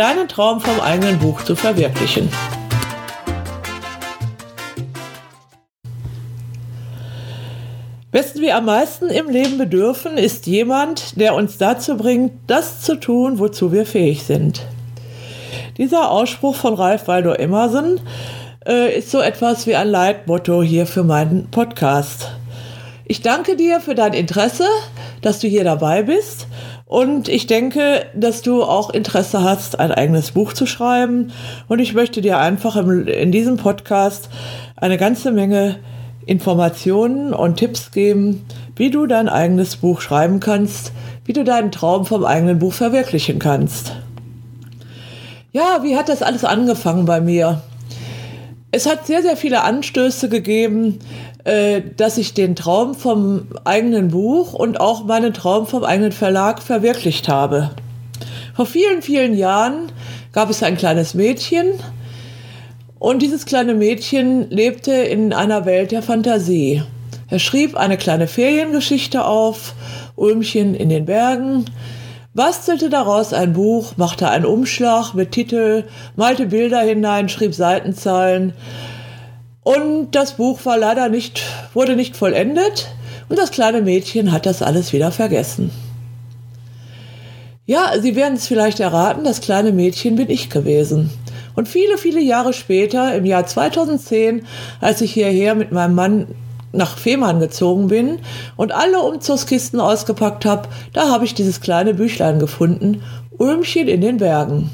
deinen Traum vom eigenen Buch zu verwirklichen. Wessen wir am meisten im Leben bedürfen, ist jemand, der uns dazu bringt, das zu tun, wozu wir fähig sind. Dieser Ausspruch von Ralph Waldo Emerson äh, ist so etwas wie ein Leitmotto hier für meinen Podcast. Ich danke dir für dein Interesse, dass du hier dabei bist und ich denke, dass du auch Interesse hast, ein eigenes Buch zu schreiben. Und ich möchte dir einfach in diesem Podcast eine ganze Menge Informationen und Tipps geben, wie du dein eigenes Buch schreiben kannst, wie du deinen Traum vom eigenen Buch verwirklichen kannst. Ja, wie hat das alles angefangen bei mir? Es hat sehr, sehr viele Anstöße gegeben, äh, dass ich den Traum vom eigenen Buch und auch meinen Traum vom eigenen Verlag verwirklicht habe. Vor vielen, vielen Jahren gab es ein kleines Mädchen, und dieses kleine Mädchen lebte in einer Welt der Fantasie. Er schrieb eine kleine Feriengeschichte auf, Ulmchen in den Bergen, bastelte daraus ein Buch, machte einen Umschlag mit Titel, malte Bilder hinein, schrieb Seitenzahlen. Und das Buch war leider nicht, wurde nicht vollendet und das kleine Mädchen hat das alles wieder vergessen. Ja, Sie werden es vielleicht erraten, das kleine Mädchen bin ich gewesen. Und viele, viele Jahre später, im Jahr 2010, als ich hierher mit meinem Mann nach Fehmarn gezogen bin und alle Umzugskisten ausgepackt habe, da habe ich dieses kleine Büchlein gefunden, Ulmchen in den Bergen.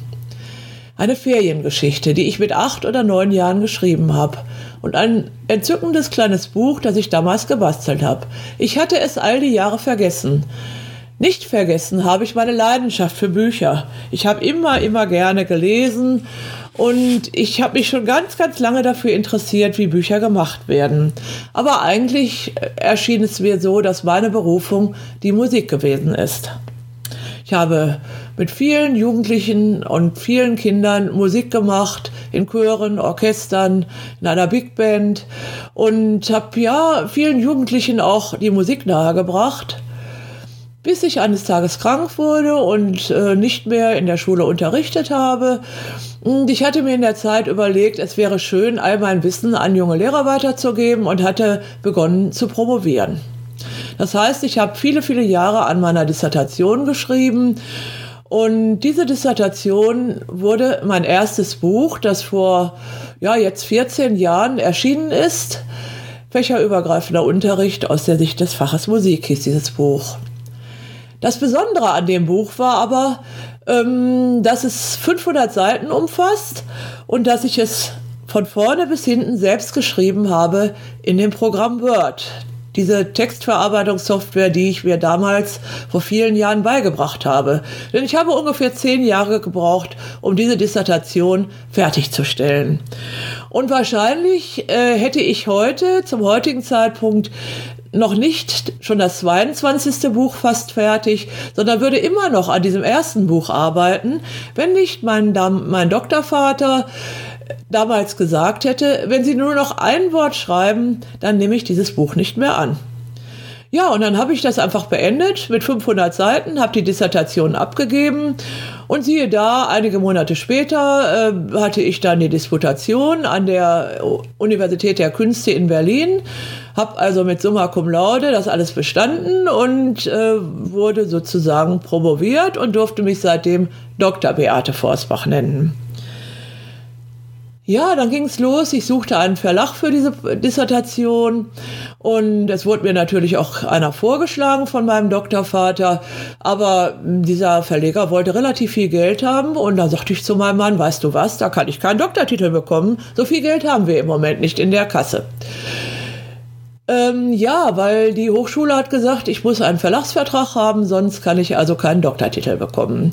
Eine Feriengeschichte, die ich mit acht oder neun Jahren geschrieben habe. Und ein entzückendes kleines Buch, das ich damals gebastelt habe. Ich hatte es all die Jahre vergessen. Nicht vergessen habe ich meine Leidenschaft für Bücher. Ich habe immer, immer gerne gelesen und ich habe mich schon ganz, ganz lange dafür interessiert, wie Bücher gemacht werden. Aber eigentlich erschien es mir so, dass meine Berufung die Musik gewesen ist. Ich habe mit vielen Jugendlichen und vielen Kindern Musik gemacht, in Chören, Orchestern, in einer Big Band und habe ja vielen Jugendlichen auch die Musik nahegebracht bis ich eines Tages krank wurde und äh, nicht mehr in der Schule unterrichtet habe. Und ich hatte mir in der Zeit überlegt, es wäre schön, all mein Wissen an junge Lehrer weiterzugeben und hatte begonnen zu promovieren. Das heißt, ich habe viele, viele Jahre an meiner Dissertation geschrieben und diese Dissertation wurde mein erstes Buch, das vor ja, jetzt 14 Jahren erschienen ist. Fächerübergreifender Unterricht aus der Sicht des Faches Musik hieß dieses Buch. Das Besondere an dem Buch war aber, ähm, dass es 500 Seiten umfasst und dass ich es von vorne bis hinten selbst geschrieben habe in dem Programm Word. Diese Textverarbeitungssoftware, die ich mir damals vor vielen Jahren beigebracht habe. Denn ich habe ungefähr zehn Jahre gebraucht, um diese Dissertation fertigzustellen. Und wahrscheinlich äh, hätte ich heute, zum heutigen Zeitpunkt, noch nicht schon das 22. Buch fast fertig, sondern würde immer noch an diesem ersten Buch arbeiten, wenn nicht mein, mein Doktorvater damals gesagt hätte, wenn Sie nur noch ein Wort schreiben, dann nehme ich dieses Buch nicht mehr an. Ja, und dann habe ich das einfach beendet mit 500 Seiten, habe die Dissertation abgegeben und siehe da, einige Monate später äh, hatte ich dann die Disputation an der Universität der Künste in Berlin, habe also mit Summa Cum Laude das alles bestanden und äh, wurde sozusagen promoviert und durfte mich seitdem Dr. Beate Forsbach nennen. Ja, dann ging es los. Ich suchte einen Verlag für diese Dissertation und es wurde mir natürlich auch einer vorgeschlagen von meinem Doktorvater. Aber dieser Verleger wollte relativ viel Geld haben und dann sagte ich zu meinem Mann, weißt du was, da kann ich keinen Doktortitel bekommen. So viel Geld haben wir im Moment nicht in der Kasse. Ähm, ja, weil die Hochschule hat gesagt, ich muss einen Verlagsvertrag haben, sonst kann ich also keinen Doktortitel bekommen.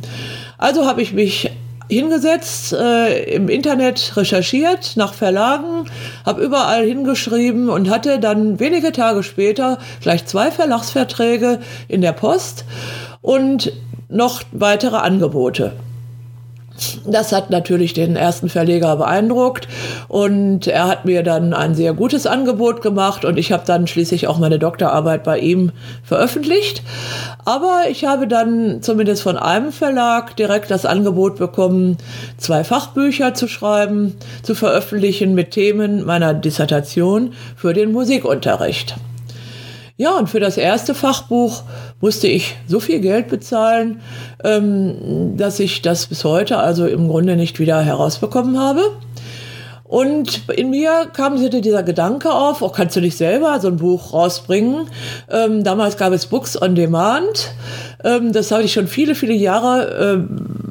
Also habe ich mich hingesetzt, äh, im Internet recherchiert nach Verlagen, habe überall hingeschrieben und hatte dann wenige Tage später gleich zwei Verlagsverträge in der Post und noch weitere Angebote. Das hat natürlich den ersten Verleger beeindruckt und er hat mir dann ein sehr gutes Angebot gemacht und ich habe dann schließlich auch meine Doktorarbeit bei ihm veröffentlicht. Aber ich habe dann zumindest von einem Verlag direkt das Angebot bekommen, zwei Fachbücher zu schreiben, zu veröffentlichen mit Themen meiner Dissertation für den Musikunterricht. Ja, und für das erste Fachbuch musste ich so viel Geld bezahlen, ähm, dass ich das bis heute also im Grunde nicht wieder herausbekommen habe. Und in mir kam dieser Gedanke auf, auch oh, kannst du nicht selber so ein Buch rausbringen? Ähm, damals gab es Books on Demand. Ähm, das habe ich schon viele, viele Jahre ähm,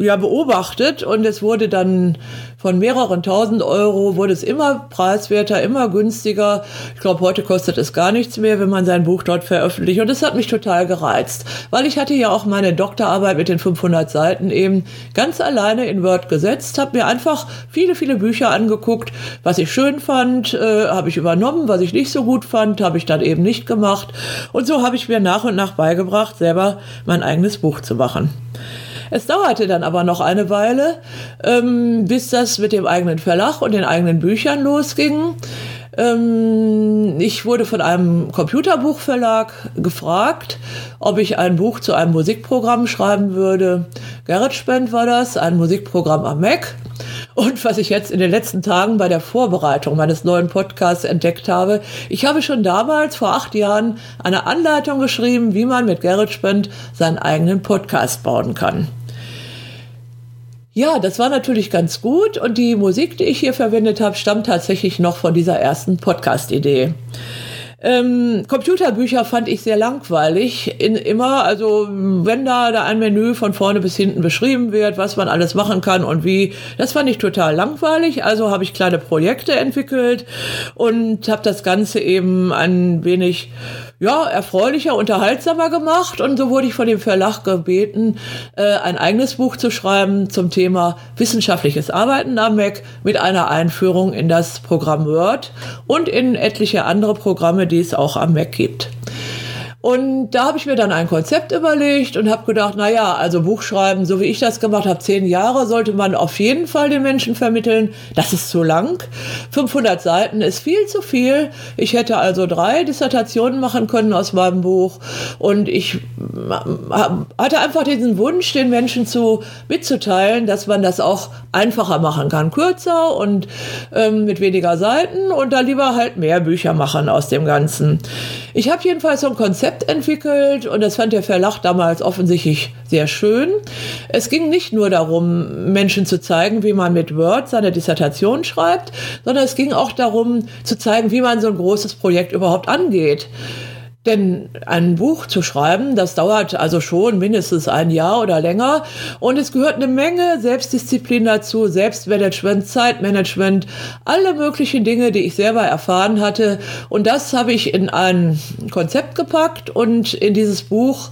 ja, beobachtet und es wurde dann von mehreren tausend Euro wurde es immer preiswerter, immer günstiger. Ich glaube, heute kostet es gar nichts mehr, wenn man sein Buch dort veröffentlicht. Und das hat mich total gereizt, weil ich hatte ja auch meine Doktorarbeit mit den 500 Seiten eben ganz alleine in Word gesetzt, habe mir einfach viele, viele Bücher angeguckt. Was ich schön fand, äh, habe ich übernommen. Was ich nicht so gut fand, habe ich dann eben nicht gemacht. Und so habe ich mir nach und nach beigebracht, selber mein eigenes Buch zu machen. Es dauerte dann aber noch eine Weile, ähm, bis das mit dem eigenen Verlag und den eigenen Büchern losging. Ähm, ich wurde von einem Computerbuchverlag gefragt, ob ich ein Buch zu einem Musikprogramm schreiben würde. GarageBand war das, ein Musikprogramm am Mac. Und was ich jetzt in den letzten Tagen bei der Vorbereitung meines neuen Podcasts entdeckt habe, ich habe schon damals vor acht Jahren eine Anleitung geschrieben, wie man mit GarageBand seinen eigenen Podcast bauen kann. Ja, das war natürlich ganz gut und die Musik, die ich hier verwendet habe, stammt tatsächlich noch von dieser ersten Podcast-Idee. Ähm, Computerbücher fand ich sehr langweilig. In, immer, also wenn da, da ein Menü von vorne bis hinten beschrieben wird, was man alles machen kann und wie, das fand ich total langweilig. Also habe ich kleine Projekte entwickelt und habe das Ganze eben ein wenig ja, erfreulicher, unterhaltsamer gemacht. Und so wurde ich von dem Verlag gebeten, äh, ein eigenes Buch zu schreiben zum Thema wissenschaftliches Arbeiten am Mac mit einer Einführung in das Programm Word und in etliche andere Programme, die es auch am Mac gibt. Und da habe ich mir dann ein Konzept überlegt und habe gedacht, na ja, also Buchschreiben, so wie ich das gemacht habe, zehn Jahre sollte man auf jeden Fall den Menschen vermitteln. Das ist zu lang. 500 Seiten ist viel zu viel. Ich hätte also drei Dissertationen machen können aus meinem Buch und ich hatte einfach diesen Wunsch, den Menschen zu mitzuteilen, dass man das auch einfacher machen kann, kürzer und ähm, mit weniger Seiten und da lieber halt mehr Bücher machen aus dem Ganzen. Ich habe jedenfalls so ein Konzept entwickelt und das fand der Verlag damals offensichtlich sehr schön. Es ging nicht nur darum, Menschen zu zeigen, wie man mit Word seine Dissertation schreibt, sondern es ging auch darum zu zeigen, wie man so ein großes Projekt überhaupt angeht. Denn ein Buch zu schreiben, das dauert also schon mindestens ein Jahr oder länger. Und es gehört eine Menge Selbstdisziplin dazu, Selbstmanagement, Zeitmanagement, alle möglichen Dinge, die ich selber erfahren hatte. Und das habe ich in ein Konzept gepackt und in dieses Buch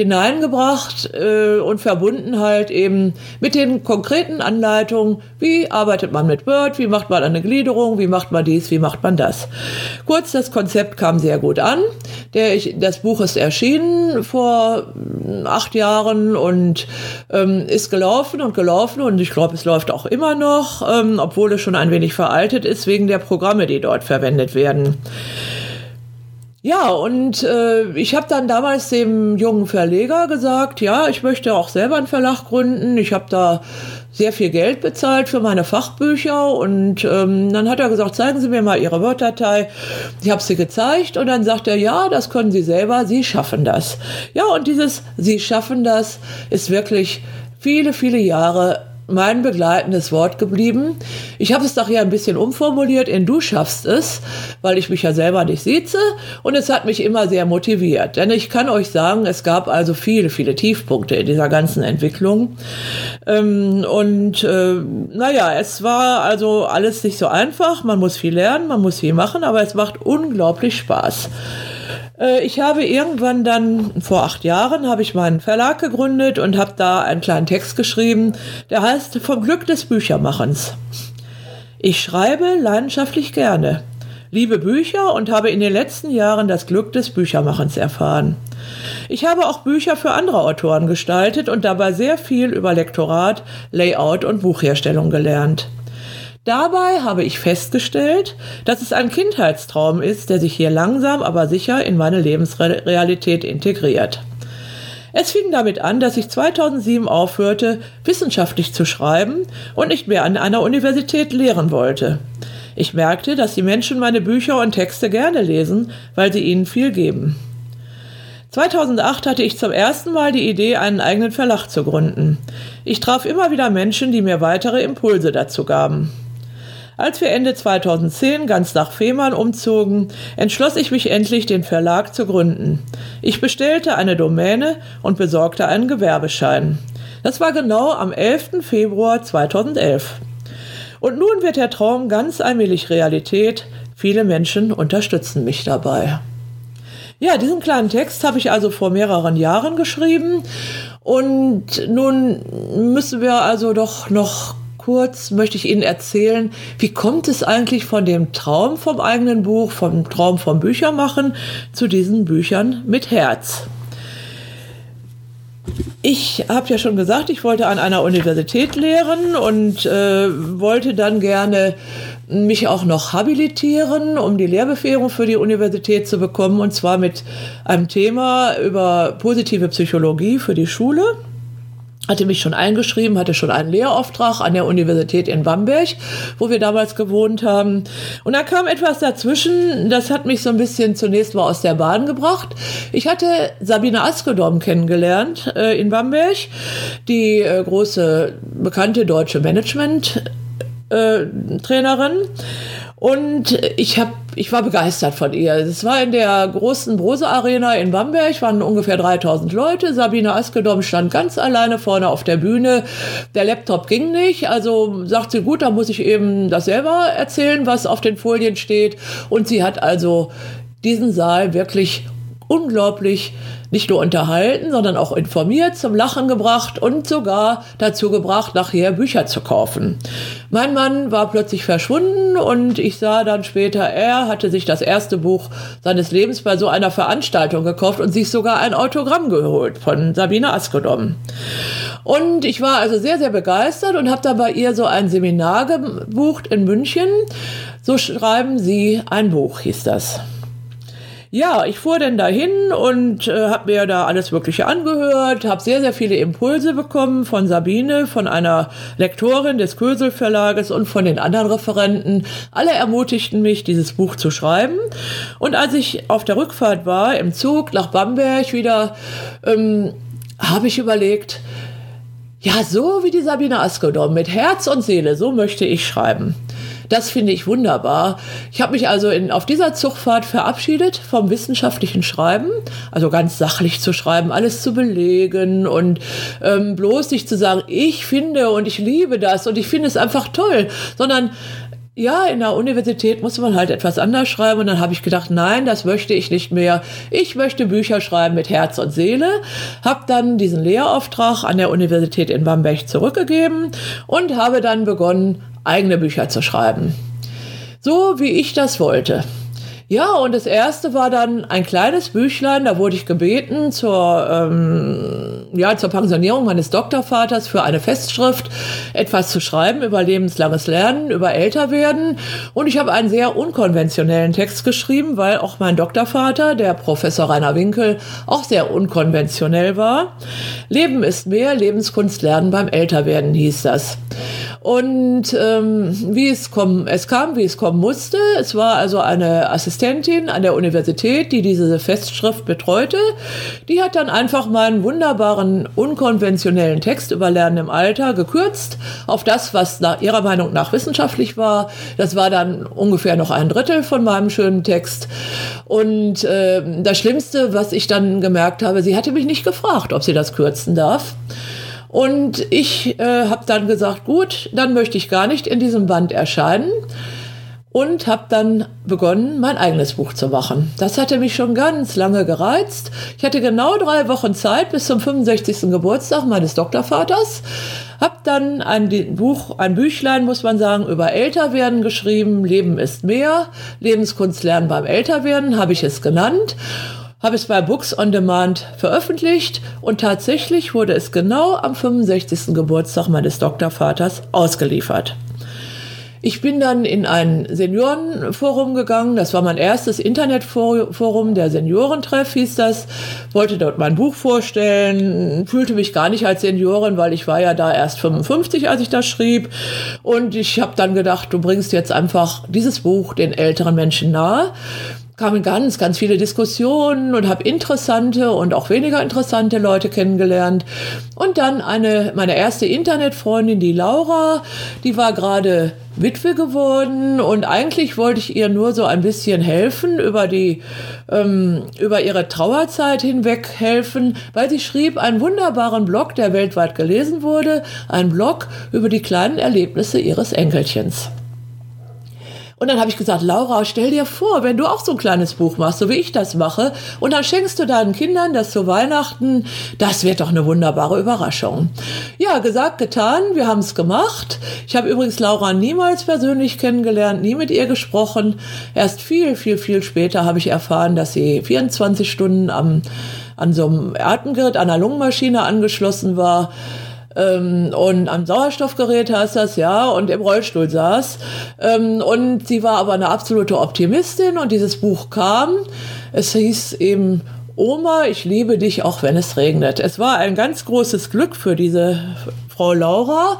hineingebracht äh, und verbunden halt eben mit den konkreten Anleitungen, wie arbeitet man mit Word, wie macht man eine Gliederung, wie macht man dies, wie macht man das. Kurz, das Konzept kam sehr gut an. Der, ich, das Buch ist erschienen vor hm, acht Jahren und ähm, ist gelaufen und gelaufen und ich glaube, es läuft auch immer noch, ähm, obwohl es schon ein wenig veraltet ist wegen der Programme, die dort verwendet werden. Ja, und äh, ich habe dann damals dem jungen Verleger gesagt, ja, ich möchte auch selber einen Verlag gründen. Ich habe da sehr viel Geld bezahlt für meine Fachbücher und ähm, dann hat er gesagt, zeigen Sie mir mal Ihre Word-Datei. Ich habe sie gezeigt und dann sagt er, ja, das können Sie selber, Sie schaffen das. Ja, und dieses Sie schaffen das ist wirklich viele, viele Jahre mein begleitendes Wort geblieben. Ich habe es doch hier ein bisschen umformuliert in Du schaffst es, weil ich mich ja selber nicht sieze und es hat mich immer sehr motiviert. Denn ich kann euch sagen, es gab also viele, viele Tiefpunkte in dieser ganzen Entwicklung. Ähm, und äh, naja, es war also alles nicht so einfach. Man muss viel lernen, man muss viel machen, aber es macht unglaublich Spaß. Äh, ich habe irgendwann dann, vor acht Jahren, habe ich meinen Verlag gegründet und habe da einen kleinen Text geschrieben, der heißt Vom Glück des Büchermachens. Ich schreibe leidenschaftlich gerne, liebe Bücher und habe in den letzten Jahren das Glück des Büchermachens erfahren. Ich habe auch Bücher für andere Autoren gestaltet und dabei sehr viel über Lektorat, Layout und Buchherstellung gelernt. Dabei habe ich festgestellt, dass es ein Kindheitstraum ist, der sich hier langsam aber sicher in meine Lebensrealität integriert. Es fing damit an, dass ich 2007 aufhörte, wissenschaftlich zu schreiben und nicht mehr an einer Universität lehren wollte. Ich merkte, dass die Menschen meine Bücher und Texte gerne lesen, weil sie ihnen viel geben. 2008 hatte ich zum ersten Mal die Idee, einen eigenen Verlag zu gründen. Ich traf immer wieder Menschen, die mir weitere Impulse dazu gaben. Als wir Ende 2010 ganz nach Fehmarn umzogen, entschloss ich mich endlich, den Verlag zu gründen. Ich bestellte eine Domäne und besorgte einen Gewerbeschein. Das war genau am 11. Februar 2011. Und nun wird der Traum ganz allmählich Realität. Viele Menschen unterstützen mich dabei. Ja, diesen kleinen Text habe ich also vor mehreren Jahren geschrieben. Und nun müssen wir also doch noch kurz möchte ich Ihnen erzählen, wie kommt es eigentlich von dem Traum vom eigenen Buch, vom Traum vom Büchermachen zu diesen Büchern mit Herz. Ich habe ja schon gesagt, ich wollte an einer Universität lehren und äh, wollte dann gerne mich auch noch habilitieren, um die Lehrbefähigung für die Universität zu bekommen, und zwar mit einem Thema über positive Psychologie für die Schule hatte mich schon eingeschrieben, hatte schon einen Lehrauftrag an der Universität in Bamberg, wo wir damals gewohnt haben. Und da kam etwas dazwischen, das hat mich so ein bisschen zunächst mal aus der Bahn gebracht. Ich hatte Sabine Askedom kennengelernt äh, in Bamberg, die äh, große bekannte deutsche Management-Trainerin. Äh, und ich habe, ich war begeistert von ihr. Es war in der großen Brose Arena in Bamberg, waren ungefähr 3000 Leute. Sabine Askedom stand ganz alleine vorne auf der Bühne. Der Laptop ging nicht, also sagt sie, gut, da muss ich eben das selber erzählen, was auf den Folien steht. Und sie hat also diesen Saal wirklich unglaublich nicht nur unterhalten, sondern auch informiert, zum Lachen gebracht und sogar dazu gebracht, nachher Bücher zu kaufen. Mein Mann war plötzlich verschwunden und ich sah dann später, er hatte sich das erste Buch seines Lebens bei so einer Veranstaltung gekauft und sich sogar ein Autogramm geholt von Sabine Askedom. Und ich war also sehr, sehr begeistert und habe da bei ihr so ein Seminar gebucht in München. So schreiben Sie ein Buch, hieß das. Ja, ich fuhr dann dahin und äh, habe mir da alles Mögliche angehört, habe sehr, sehr viele Impulse bekommen von Sabine, von einer Lektorin des Kösel Verlages und von den anderen Referenten. Alle ermutigten mich, dieses Buch zu schreiben. Und als ich auf der Rückfahrt war, im Zug nach Bamberg wieder, ähm, habe ich überlegt, ja, so wie die Sabine Askodom, mit Herz und Seele, so möchte ich schreiben. Das finde ich wunderbar. Ich habe mich also in, auf dieser Zugfahrt verabschiedet vom wissenschaftlichen Schreiben, also ganz sachlich zu schreiben, alles zu belegen und ähm, bloß nicht zu sagen, ich finde und ich liebe das und ich finde es einfach toll, sondern ja, in der Universität muss man halt etwas anders schreiben und dann habe ich gedacht, nein, das möchte ich nicht mehr. Ich möchte Bücher schreiben mit Herz und Seele. Habe dann diesen Lehrauftrag an der Universität in Bamberg zurückgegeben und habe dann begonnen, eigene Bücher zu schreiben. So wie ich das wollte. Ja, und das erste war dann ein kleines Büchlein, da wurde ich gebeten zur, ähm, ja, zur Pensionierung meines Doktorvaters für eine Festschrift etwas zu schreiben über lebenslanges Lernen, über Älterwerden. Und ich habe einen sehr unkonventionellen Text geschrieben, weil auch mein Doktorvater, der Professor Rainer Winkel, auch sehr unkonventionell war. Leben ist mehr, Lebenskunst lernen beim Älterwerden hieß das. Und ähm, wie es kommen, es kam, wie es kommen musste. Es war also eine Assistentin an der Universität, die diese Festschrift betreute. Die hat dann einfach meinen wunderbaren, unkonventionellen Text über Lernen im Alter gekürzt auf das, was nach ihrer Meinung nach wissenschaftlich war. Das war dann ungefähr noch ein Drittel von meinem schönen Text. Und äh, das Schlimmste, was ich dann gemerkt habe, sie hatte mich nicht gefragt, ob sie das kürzen darf. Und ich äh, habe dann gesagt, gut, dann möchte ich gar nicht in diesem Band erscheinen. und habe dann begonnen, mein eigenes Buch zu machen. Das hatte mich schon ganz lange gereizt. Ich hatte genau drei Wochen Zeit bis zum 65. Geburtstag meines Doktorvaters. Hab dann ein Buch, ein Büchlein, muss man sagen, über Älterwerden geschrieben. Leben ist mehr. Lebenskunst lernen beim Älterwerden, habe ich es genannt habe es bei Books on Demand veröffentlicht und tatsächlich wurde es genau am 65. Geburtstag meines Doktorvaters ausgeliefert. Ich bin dann in ein Seniorenforum gegangen. Das war mein erstes Internetforum, der Seniorentreff hieß das. Wollte dort mein Buch vorstellen, fühlte mich gar nicht als Seniorin, weil ich war ja da erst 55, als ich das schrieb. Und ich habe dann gedacht, du bringst jetzt einfach dieses Buch den älteren Menschen nahe kamen ganz, ganz viele Diskussionen und habe interessante und auch weniger interessante Leute kennengelernt. Und dann eine, meine erste Internetfreundin, die Laura, die war gerade Witwe geworden und eigentlich wollte ich ihr nur so ein bisschen helfen, über die, ähm, über ihre Trauerzeit hinweg helfen, weil sie schrieb einen wunderbaren Blog, der weltweit gelesen wurde, ein Blog über die kleinen Erlebnisse ihres Enkelchens. Und dann habe ich gesagt, Laura, stell dir vor, wenn du auch so ein kleines Buch machst, so wie ich das mache, und dann schenkst du deinen Kindern das zu Weihnachten, das wird doch eine wunderbare Überraschung. Ja, gesagt, getan, wir haben es gemacht. Ich habe übrigens Laura niemals persönlich kennengelernt, nie mit ihr gesprochen. Erst viel, viel, viel später habe ich erfahren, dass sie 24 Stunden am, an so einem Atemgerät, einer Lungenmaschine angeschlossen war ähm, und am Sauerstoffgerät heißt das, ja, und im Rollstuhl saß. Ähm, und sie war aber eine absolute Optimistin und dieses Buch kam. Es hieß eben Oma, ich liebe dich, auch wenn es regnet. Es war ein ganz großes Glück für diese Frau Laura,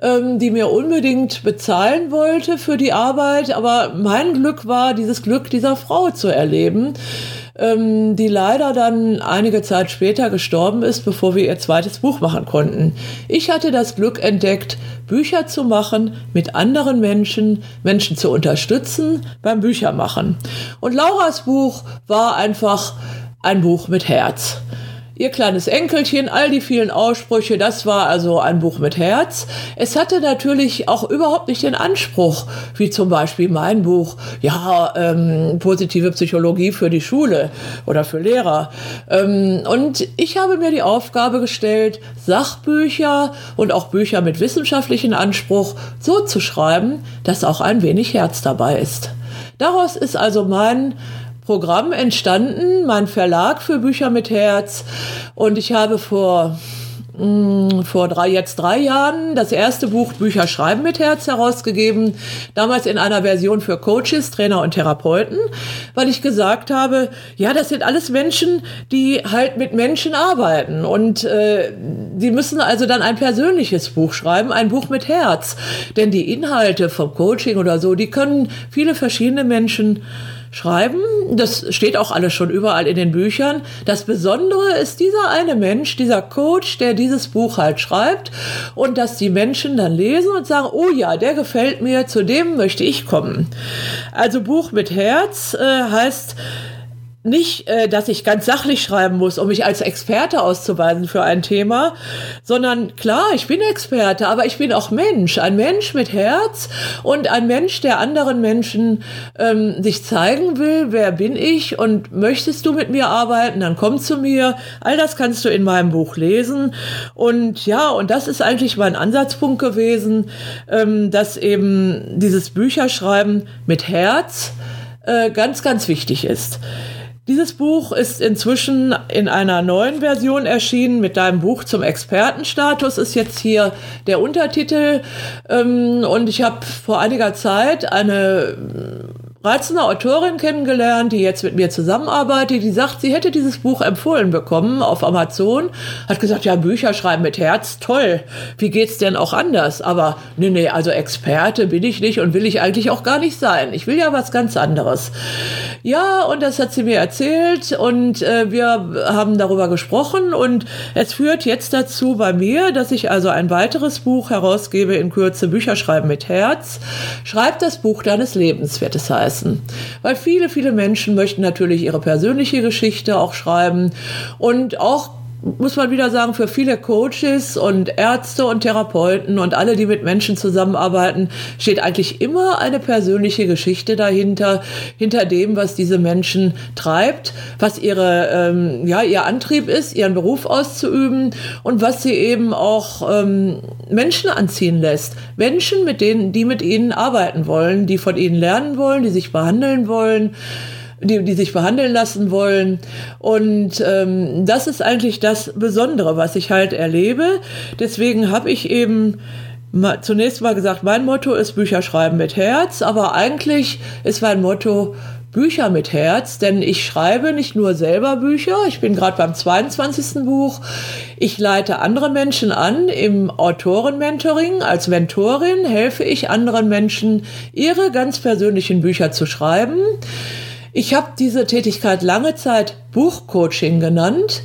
ähm, die mir unbedingt bezahlen wollte für die Arbeit. Aber mein Glück war, dieses Glück dieser Frau zu erleben ähm, die leider dann einige Zeit später gestorben ist, bevor wir ihr zweites Buch machen konnten. Ich hatte das Glück entdeckt, Bücher zu machen mit anderen Menschen, Menschen zu unterstützen beim Büchermachen. Und Lauras Buch war einfach ein Buch mit Herz. Ihr kleines Enkelchen, all die vielen Aussprüche, das war also ein Buch mit Herz. Es hatte natürlich auch überhaupt nicht den Anspruch, wie zum Beispiel mein Buch, ja, ähm, positive Psychologie für die Schule oder für Lehrer. Ähm, und ich habe mir die Aufgabe gestellt, Sachbücher und auch Bücher mit wissenschaftlichem Anspruch so zu schreiben, dass auch ein wenig Herz dabei ist. Daraus ist also mein Programm entstanden, mein Verlag für Bücher mit Herz. Und ich habe vor mm, vor drei, jetzt drei Jahren das erste Buch Bücher schreiben mit Herz herausgegeben. Damals in einer Version für Coaches, Trainer und Therapeuten, weil ich gesagt habe, ja, das sind alles Menschen, die halt mit Menschen arbeiten und äh, die müssen also dann ein persönliches Buch schreiben, ein Buch mit Herz. Denn die Inhalte vom Coaching oder so, die können viele verschiedene Menschen schreiben. Das steht auch alles schon überall in den Büchern. Das Besondere ist dieser eine Mensch, dieser Coach, der dieses Buch halt schreibt und dass die Menschen dann lesen und sagen, oh ja, der gefällt mir, zu dem möchte ich kommen. Also Buch mit Herz äh, heißt, nicht, äh, dass ich ganz sachlich schreiben muss, um mich als Experte auszuweisen für ein Thema, sondern klar, ich bin Experte, aber ich bin auch Mensch, ein Mensch mit Herz und ein Mensch, der anderen Menschen ähm, sich zeigen will, wer bin ich und möchtest du mit mir arbeiten, dann komm zu mir. All das kannst du in meinem Buch lesen und ja, und das ist eigentlich mein Ansatzpunkt gewesen, ähm, dass eben dieses Bücherschreiben mit Herz äh, ganz, ganz wichtig ist. Dieses Buch ist inzwischen in einer neuen Version erschienen. Mit deinem Buch zum Expertenstatus ist jetzt hier der Untertitel. Ähm, und ich habe vor einiger Zeit eine reizende Autorin kennengelernt, die jetzt mit mir zusammenarbeitet, die sagt, sie hätte dieses Buch empfohlen bekommen auf Amazon, hat gesagt, ja, Bücher schreiben mit Herz, toll. Wie geht's denn auch anders? Aber nee, nee, also Experte bin ich nicht und will ich eigentlich auch gar nicht sein. Ich will ja was ganz anderes. Ja, und das hat sie mir erzählt und äh, wir haben darüber gesprochen und es führt jetzt dazu bei mir, dass ich also ein weiteres Buch herausgebe in Kürze Bücher schreiben mit Herz. Schreib das Buch deines Lebens, wird es heißen lassen. Weil viele, viele Menschen möchten natürlich ihre persönliche Geschichte auch schreiben und auch muss man wieder sagen, für viele Coaches und Ärzte und Therapeuten und alle, die mit Menschen zusammenarbeiten, steht eigentlich immer eine persönliche Geschichte dahinter, hinter dem, was diese Menschen treibt, was ihre, ähm, ja, ihr Antrieb ist, ihren Beruf auszuüben und was sie eben auch ähm, Menschen anziehen lässt. Menschen, mit denen, die mit ihnen arbeiten wollen, die von ihnen lernen wollen, die sich behandeln wollen die, die sich behandeln lassen wollen. Und ähm, das ist eigentlich das Besondere, was ich halt erlebe. Deswegen habe ich eben mal, zunächst mal gesagt, mein Motto ist Bücher schreiben mit Herz, aber eigentlich ist mein Motto Bücher mit Herz, denn ich schreibe nicht nur selber Bücher, ich bin gerade beim 22. Buch, ich leite andere Menschen an im Autorenmentoring. Als Mentorin helfe ich anderen Menschen, ihre ganz persönlichen Bücher zu schreiben. Ich habe diese Tätigkeit lange Zeit Buchcoaching genannt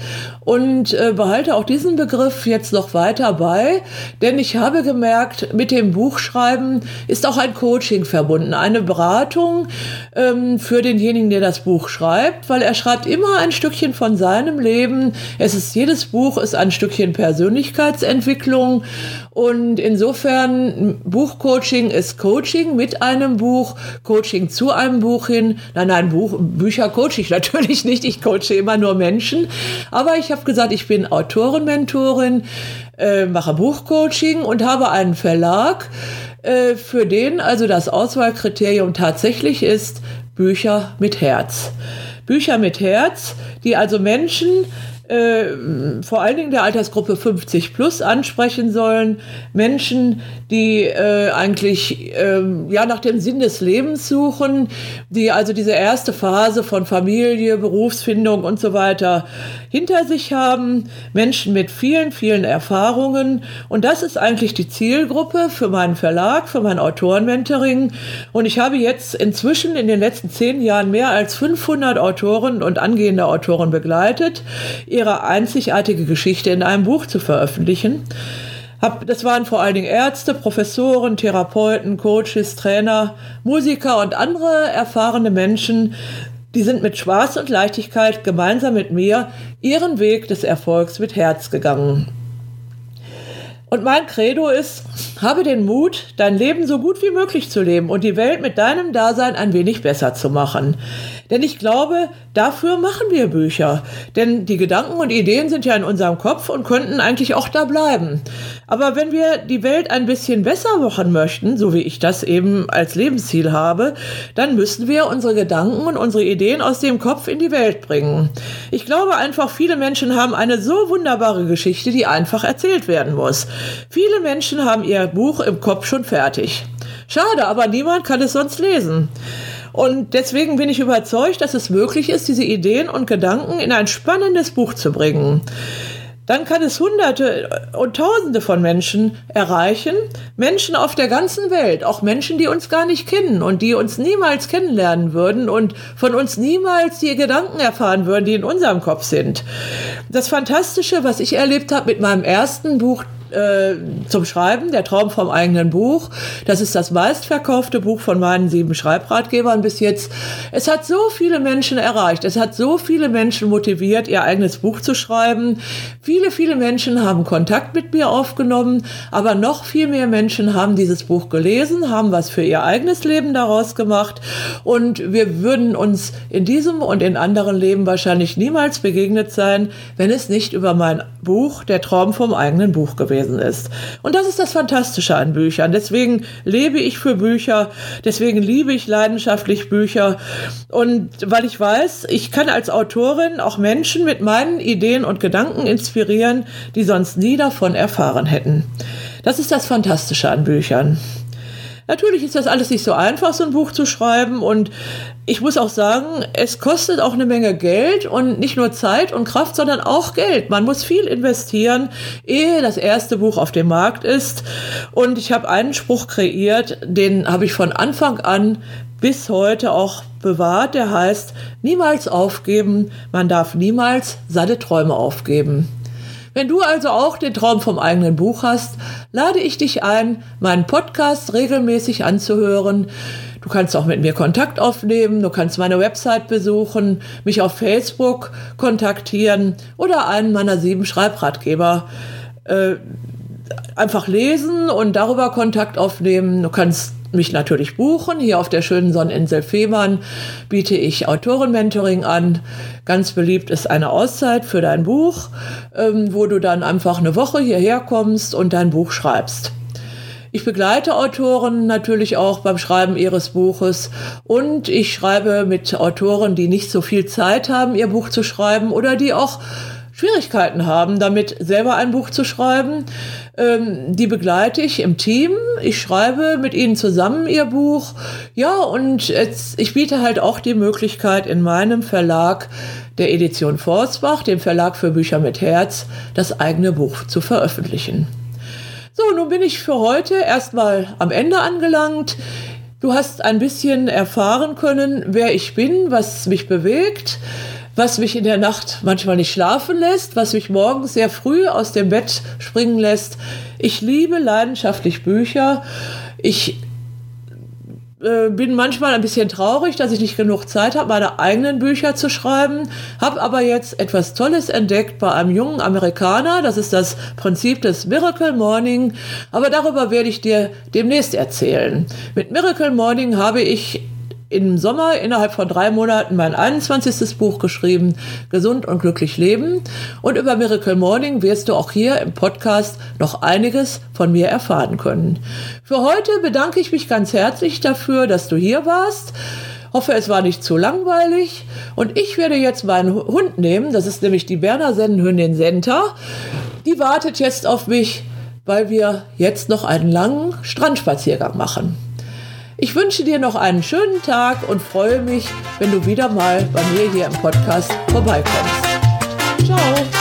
und äh, behalte auch diesen Begriff jetzt noch weiter bei, denn ich habe gemerkt, mit dem Buchschreiben ist auch ein Coaching verbunden, eine Beratung ähm, für denjenigen, der das Buch schreibt, weil er schreibt immer ein Stückchen von seinem Leben. Es ist jedes Buch ist ein Stückchen Persönlichkeitsentwicklung und insofern Buchcoaching ist Coaching mit einem Buch, Coaching zu einem Buch hin. Nein, nein, Buch, Bücher coache ich natürlich nicht. Ich coache immer nur Menschen. Aber ich habe gesagt, ich bin Autorin, Mentorin, äh, mache Buchcoaching und habe einen Verlag, äh, für den also das Auswahlkriterium tatsächlich ist Bücher mit Herz. Bücher mit Herz, die also Menschen äh, vor allen Dingen der Altersgruppe 50 plus ansprechen sollen. Menschen, die äh, eigentlich äh, ja nach dem Sinn des Lebens suchen, die also diese erste Phase von Familie, Berufsfindung und so weiter hinter sich haben. Menschen mit vielen, vielen Erfahrungen. Und das ist eigentlich die Zielgruppe für meinen Verlag, für mein Autorenmentoring. Und ich habe jetzt inzwischen in den letzten zehn Jahren mehr als 500 Autoren und angehende Autoren begleitet ihre einzigartige Geschichte in einem Buch zu veröffentlichen. Das waren vor allen Dingen Ärzte, Professoren, Therapeuten, Coaches, Trainer, Musiker und andere erfahrene Menschen, die sind mit Spaß und Leichtigkeit gemeinsam mit mir ihren Weg des Erfolgs mit Herz gegangen. Und mein Credo ist, habe den Mut, dein Leben so gut wie möglich zu leben und die Welt mit deinem Dasein ein wenig besser zu machen. Denn ich glaube, dafür machen wir Bücher. Denn die Gedanken und Ideen sind ja in unserem Kopf und könnten eigentlich auch da bleiben. Aber wenn wir die Welt ein bisschen besser machen möchten, so wie ich das eben als Lebensziel habe, dann müssen wir unsere Gedanken und unsere Ideen aus dem Kopf in die Welt bringen. Ich glaube einfach, viele Menschen haben eine so wunderbare Geschichte, die einfach erzählt werden muss. Viele Menschen haben ihr Buch im Kopf schon fertig. Schade, aber niemand kann es sonst lesen. Und deswegen bin ich überzeugt, dass es möglich ist, diese Ideen und Gedanken in ein spannendes Buch zu bringen dann kann es Hunderte und Tausende von Menschen erreichen. Menschen auf der ganzen Welt, auch Menschen, die uns gar nicht kennen und die uns niemals kennenlernen würden und von uns niemals die Gedanken erfahren würden, die in unserem Kopf sind. Das Fantastische, was ich erlebt habe mit meinem ersten Buch, äh, zum Schreiben, der Traum vom eigenen Buch. Das ist das meistverkaufte Buch von meinen sieben Schreibratgebern bis jetzt. Es hat so viele Menschen erreicht. Es hat so viele Menschen motiviert, ihr eigenes Buch zu schreiben. Viele, viele Menschen haben Kontakt mit mir aufgenommen, aber noch viel mehr Menschen haben dieses Buch gelesen, haben was für ihr eigenes Leben daraus gemacht und wir würden uns in diesem und in anderen Leben wahrscheinlich niemals begegnet sein, wenn es nicht über mein Buch, der Traum vom eigenen Buch gewesen gewesen ist. Und das ist das Fantastische an Büchern. Deswegen lebe ich für Bücher, deswegen liebe ich leidenschaftlich Bücher. Und weil ich weiß, ich kann als Autorin auch Menschen mit meinen Ideen und Gedanken inspirieren, die sonst nie davon erfahren hätten. Das ist das Fantastische an Büchern. Natürlich ist das alles nicht so einfach, so ein Buch zu schreiben. Und ich muss auch sagen, es kostet auch eine Menge Geld und nicht nur Zeit und Kraft, sondern auch Geld. Man muss viel investieren, ehe das erste Buch auf dem Markt ist. Und ich habe einen Spruch kreiert, den habe ich von Anfang an bis heute auch bewahrt. Der heißt, niemals aufgeben, man darf niemals seine Träume aufgeben. Wenn du also auch den Traum vom eigenen Buch hast, lade ich dich ein, meinen Podcast regelmäßig anzuhören. Du kannst auch mit mir Kontakt aufnehmen, du kannst meine Website besuchen, mich auf Facebook kontaktieren oder einen meiner sieben Schreibratgeber äh, einfach lesen und darüber Kontakt aufnehmen. Du kannst mich natürlich buchen. Hier auf der schönen Sonneninsel Fehmarn biete ich Autorenmentoring an. Ganz beliebt ist eine Auszeit für dein Buch, ähm, wo du dann einfach eine Woche hierher kommst und dein Buch schreibst. Ich begleite Autoren natürlich auch beim Schreiben ihres Buches und ich schreibe mit Autoren, die nicht so viel Zeit haben, ihr Buch zu schreiben oder die auch Schwierigkeiten haben, damit selber ein Buch zu schreiben. Ähm, die begleite ich im Team. Ich schreibe mit ihnen zusammen ihr Buch. Ja, und jetzt, ich biete halt auch die Möglichkeit in meinem Verlag der Edition Forsbach, dem Verlag für Bücher mit Herz, das eigene Buch zu veröffentlichen. So, nun bin ich für heute erstmal am Ende angelangt. Du hast ein bisschen erfahren können, wer ich bin, was mich bewegt was mich in der Nacht manchmal nicht schlafen lässt, was mich morgens sehr früh aus dem Bett springen lässt. Ich liebe leidenschaftlich Bücher. Ich äh, bin manchmal ein bisschen traurig, dass ich nicht genug Zeit habe, meine eigenen Bücher zu schreiben, habe aber jetzt etwas Tolles entdeckt bei einem jungen Amerikaner. Das ist das Prinzip des Miracle Morning. Aber darüber werde ich dir demnächst erzählen. Mit Miracle Morning habe ich im Sommer innerhalb von drei Monaten mein 21. Buch geschrieben, Gesund und glücklich leben. Und über Miracle Morning wirst du auch hier im Podcast noch einiges von mir erfahren können. Für heute bedanke ich mich ganz herzlich dafür, dass du hier warst. Hoffe, es war nicht zu langweilig. Und ich werde jetzt meinen Hund nehmen. Das ist nämlich die Berner Sennenhündin Senta. Die wartet jetzt auf mich, weil wir jetzt noch einen langen Strandspaziergang machen. Ich wünsche dir noch einen schönen Tag und freue mich, wenn du wieder mal bei mir hier im Podcast vorbeikommst. Ciao!